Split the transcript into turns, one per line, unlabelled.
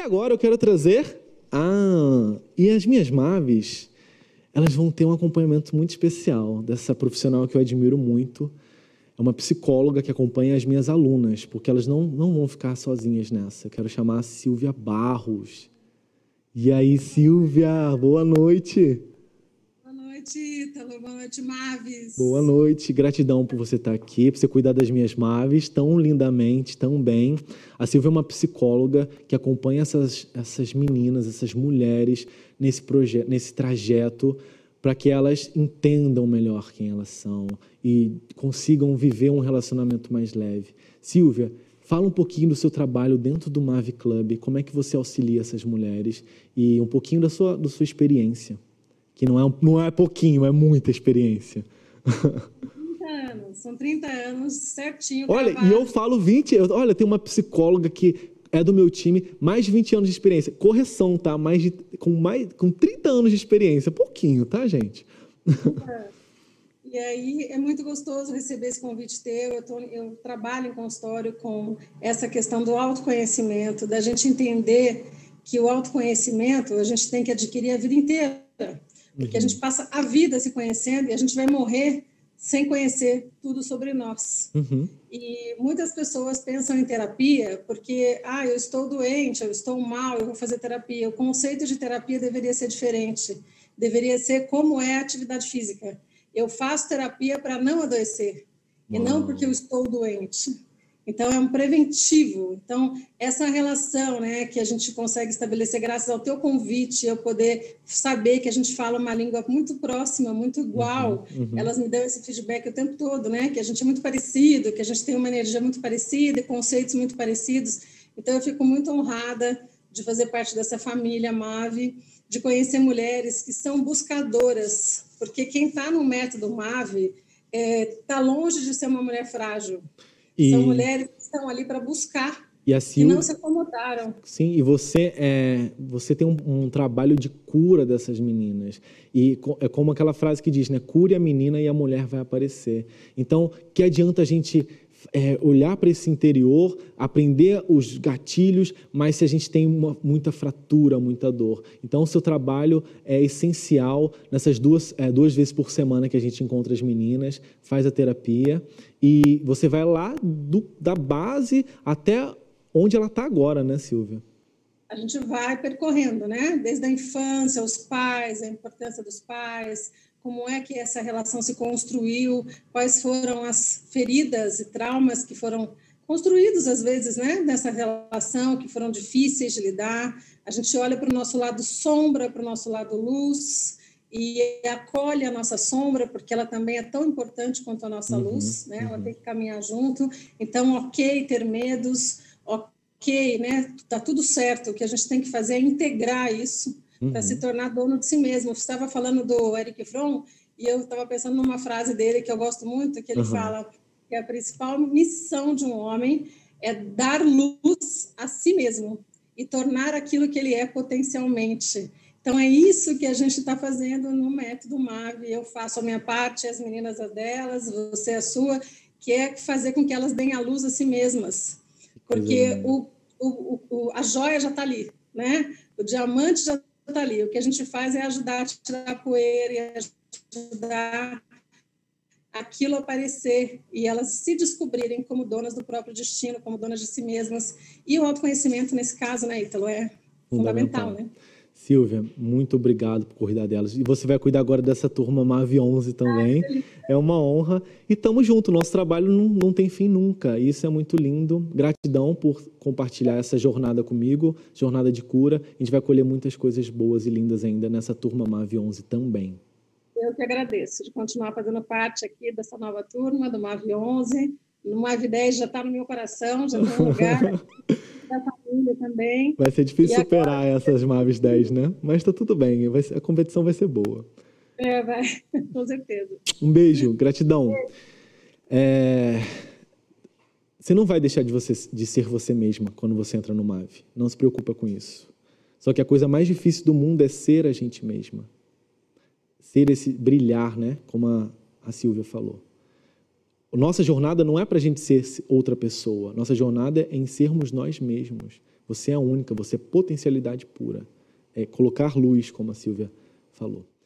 E agora eu quero trazer. Ah, e as minhas Maves, elas vão ter um acompanhamento muito especial dessa profissional que eu admiro muito. É uma psicóloga que acompanha as minhas alunas, porque elas não, não vão ficar sozinhas nessa. Eu quero chamar a Silvia Barros. E aí, Silvia, boa noite
noite, Ítalo. Boa noite, Maves.
Boa noite. Gratidão por você estar aqui, por você cuidar das minhas Maves tão lindamente, tão bem. A Silvia é uma psicóloga que acompanha essas, essas meninas, essas mulheres nesse, projeto, nesse trajeto para que elas entendam melhor quem elas são e consigam viver um relacionamento mais leve. Silvia, Fala um pouquinho do seu trabalho dentro do Mave Club, como é que você auxilia essas mulheres e um pouquinho da sua, da sua experiência que não é, não é pouquinho, é muita experiência.
30 anos, são 30 anos certinho.
Olha, e eu falo 20, eu, olha, tem uma psicóloga que é do meu time, mais de 20 anos de experiência. Correção, tá? Mais de, com, mais, com 30 anos de experiência. Pouquinho, tá, gente?
E aí é muito gostoso receber esse convite teu. Eu, tô, eu trabalho em consultório com essa questão do autoconhecimento, da gente entender que o autoconhecimento a gente tem que adquirir a vida inteira. Porque a gente uhum. passa a vida se conhecendo e a gente vai morrer sem conhecer tudo sobre nós. Uhum. E muitas pessoas pensam em terapia porque, ah, eu estou doente, eu estou mal, eu vou fazer terapia. O conceito de terapia deveria ser diferente. Deveria ser como é a atividade física. Eu faço terapia para não adoecer Uau. e não porque eu estou doente. Então, é um preventivo. Então, essa relação né, que a gente consegue estabelecer graças ao teu convite, eu poder saber que a gente fala uma língua muito próxima, muito igual, uhum, uhum. elas me dão esse feedback o tempo todo, né? Que a gente é muito parecido, que a gente tem uma energia muito parecida, conceitos muito parecidos. Então, eu fico muito honrada de fazer parte dessa família MAVE, de conhecer mulheres que são buscadoras, porque quem está no método MAVE está é, tá longe de ser uma mulher frágil. E... São mulheres que estão ali para buscar e, a Sil... e não se acomodaram.
Sim, e você, é, você tem um, um, trabalho de cura dessas meninas. E é como aquela frase que diz, né? Cure a menina e a mulher vai aparecer. Então, que adianta a gente é, olhar para esse interior, aprender os gatilhos, mas se a gente tem uma, muita fratura, muita dor. Então, o seu trabalho é essencial nessas duas, é, duas vezes por semana que a gente encontra as meninas, faz a terapia e você vai lá do, da base até onde ela está agora, né, Silvia?
A gente vai percorrendo, né? Desde a infância, os pais, a importância dos pais, como é que essa relação se construiu, quais foram as feridas e traumas que foram construídos às vezes, né, nessa relação que foram difíceis de lidar. A gente olha para o nosso lado sombra, para o nosso lado luz e acolhe a nossa sombra, porque ela também é tão importante quanto a nossa uhum, luz, né? Ela uhum. tem que caminhar junto. Então, ok, ter medos, ok, né? Tá tudo certo. O que a gente tem que fazer é integrar isso uhum. para se tornar dono de si mesmo. Você estava falando do Eric Fromm e eu estava pensando numa frase dele que eu gosto muito, que ele uhum. fala que a principal missão de um homem é dar luz a si mesmo e tornar aquilo que ele é potencialmente. Então é isso que a gente está fazendo no método MAVE. Eu faço a minha parte, as meninas a delas, você a sua, que é fazer com que elas deem a luz a si mesmas, porque o, o, o, a joia já está ali, né? O diamante já está ali. O que a gente faz é ajudar a tirar a poeira e ajudar aquilo aparecer e elas se descobrirem como donas do próprio destino, como donas de si mesmas. E o autoconhecimento, nesse caso, né, Ítalo, é fundamental, fundamental né?
Silvia, muito obrigado por cuidar delas. E você vai cuidar agora dessa turma Mave 11 também. É uma honra. E estamos juntos. Nosso trabalho não, não tem fim nunca. Isso é muito lindo. Gratidão por compartilhar essa jornada comigo, jornada de cura. A gente vai colher muitas coisas boas e lindas ainda nessa turma Mave 11 também.
Eu que agradeço de continuar fazendo parte aqui dessa nova turma do Mave 11. No Mave 10 já está no meu coração, já está no lugar. da família também.
Vai ser difícil e superar agora... essas Maves 10, né? Mas tá tudo bem, vai ser, a competição vai ser boa.
É, vai, com certeza.
Um beijo, gratidão. É... Você não vai deixar de, você, de ser você mesma quando você entra no MAVE. Não se preocupa com isso. Só que a coisa mais difícil do mundo é ser a gente mesma. Ser esse brilhar, né? Como a, a Silvia falou. Nossa jornada não é para a gente ser outra pessoa. Nossa jornada é em sermos nós mesmos. Você é única, você é potencialidade pura. É colocar luz, como a Silvia falou.